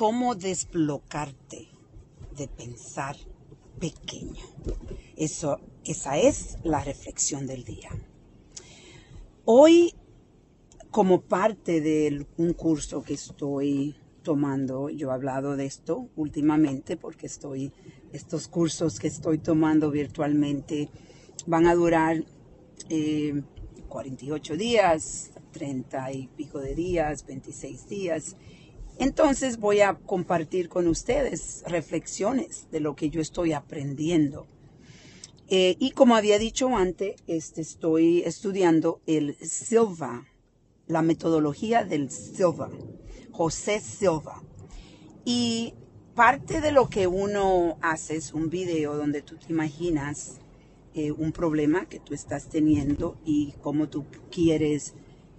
cómo desbloquearte de pensar pequeño. Eso, esa es la reflexión del día. Hoy, como parte de un curso que estoy tomando, yo he hablado de esto últimamente porque estoy, estos cursos que estoy tomando virtualmente van a durar 48 eh, días, 30 y pico de días, 26 días. Entonces voy a compartir con ustedes reflexiones de lo que yo estoy aprendiendo. Eh, y como había dicho antes, este, estoy estudiando el Silva, la metodología del Silva, José Silva. Y parte de lo que uno hace es un video donde tú te imaginas eh, un problema que tú estás teniendo y cómo tú quieres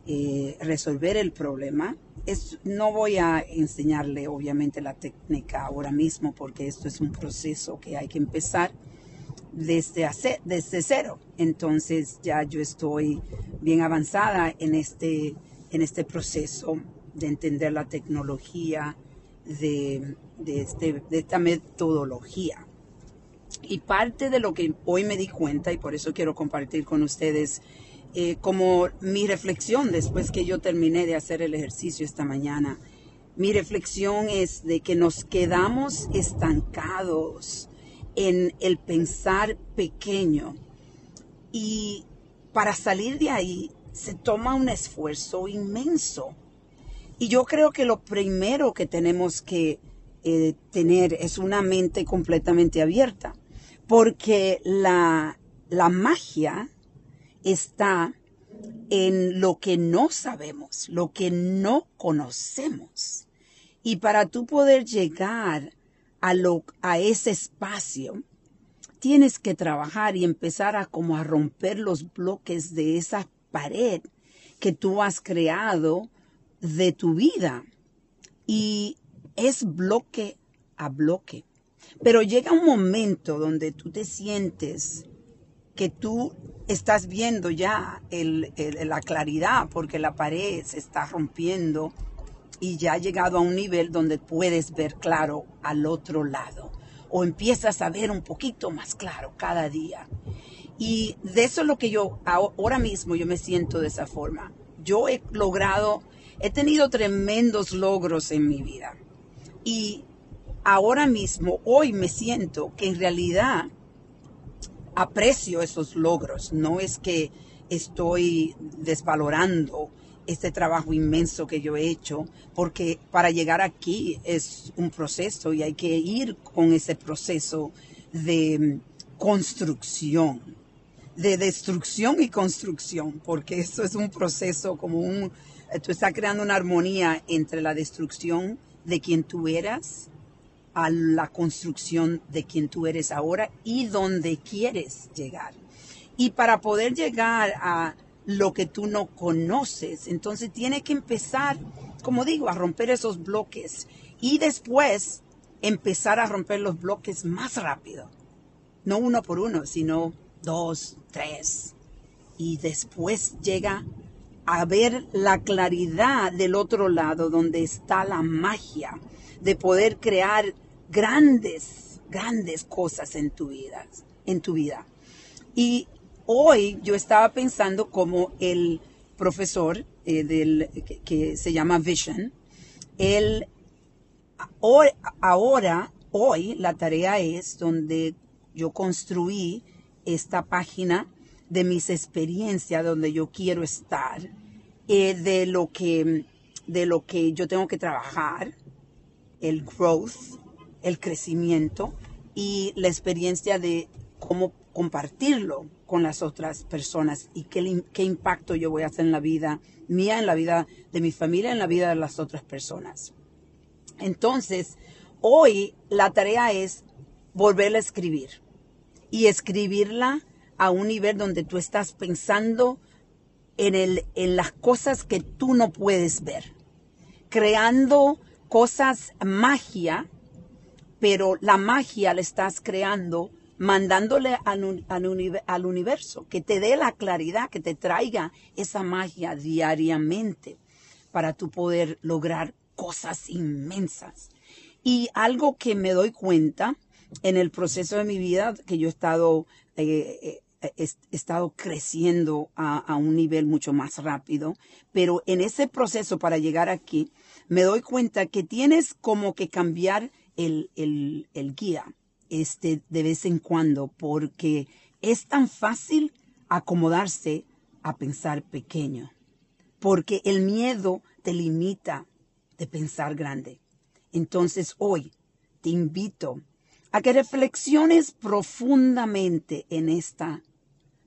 eh, resolver el problema. Es, no voy a enseñarle obviamente la técnica ahora mismo porque esto es un proceso que hay que empezar desde, desde cero. Entonces ya yo estoy bien avanzada en este, en este proceso de entender la tecnología, de, de, este, de esta metodología. Y parte de lo que hoy me di cuenta, y por eso quiero compartir con ustedes, eh, como mi reflexión después que yo terminé de hacer el ejercicio esta mañana, mi reflexión es de que nos quedamos estancados en el pensar pequeño y para salir de ahí se toma un esfuerzo inmenso. Y yo creo que lo primero que tenemos que eh, tener es una mente completamente abierta, porque la, la magia está en lo que no sabemos, lo que no conocemos. Y para tú poder llegar a, lo, a ese espacio, tienes que trabajar y empezar a como a romper los bloques de esa pared que tú has creado de tu vida. Y es bloque a bloque. Pero llega un momento donde tú te sientes que tú estás viendo ya la claridad porque la pared se está rompiendo y ya ha llegado a un nivel donde puedes ver claro al otro lado o empiezas a ver un poquito más claro cada día. Y de eso es lo que yo ahora mismo yo me siento de esa forma. Yo he logrado, he tenido tremendos logros en mi vida. Y ahora mismo, hoy me siento que en realidad aprecio esos logros, no es que estoy desvalorando este trabajo inmenso que yo he hecho, porque para llegar aquí es un proceso y hay que ir con ese proceso de construcción, de destrucción y construcción, porque eso es un proceso como un, tú estás creando una armonía entre la destrucción de quien tú eras a la construcción de quien tú eres ahora y donde quieres llegar. Y para poder llegar a lo que tú no conoces, entonces tiene que empezar, como digo, a romper esos bloques y después empezar a romper los bloques más rápido. No uno por uno, sino dos, tres. Y después llega a ver la claridad del otro lado donde está la magia de poder crear grandes, grandes cosas en tu vida, en tu vida. Y hoy yo estaba pensando como el profesor eh, del, que, se llama Vision, él, ahora, hoy, la tarea es donde yo construí esta página de mis experiencias, donde yo quiero estar, eh, de, lo que, de lo que yo tengo que trabajar, el growth, el crecimiento y la experiencia de cómo compartirlo con las otras personas y qué, impacto yo voy a hacer en la vida mía, en la vida de mi familia, en la vida de las otras personas. Entonces, hoy la tarea es volverla a escribir y escribirla a un nivel donde tú estás pensando en, el, en las cosas que tú no puedes ver, creando cosas magia, pero la magia la estás creando mandándole al, al, universo, que te dé la claridad, que te traiga esa magia diariamente para tú poder lograr cosas inmensas. Y algo que me doy cuenta en el proceso de mi vida, que yo he estado, eh, eh, estado creciendo a, un nivel mucho más rápido, pero en ese proceso para llegar aquí, me doy cuenta que tienes como que cambiar el, el guía este, de vez en cuando, porque es tan fácil acomodarse a pensar pequeño, porque el miedo te limita de pensar grande. Entonces hoy te invito a que reflexiones profundamente en esta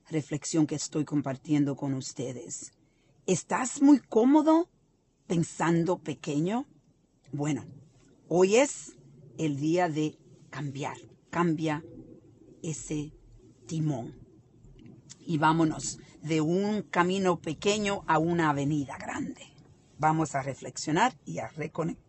reflexión que estoy compartiendo con ustedes. ¿Estás muy cómodo pensando pequeño? Bueno, hoy es el día de cambiar. Cambia ese timón. Y vámonos de un camino pequeño a una avenida grande. Vamos a reflexionar y a reconectar.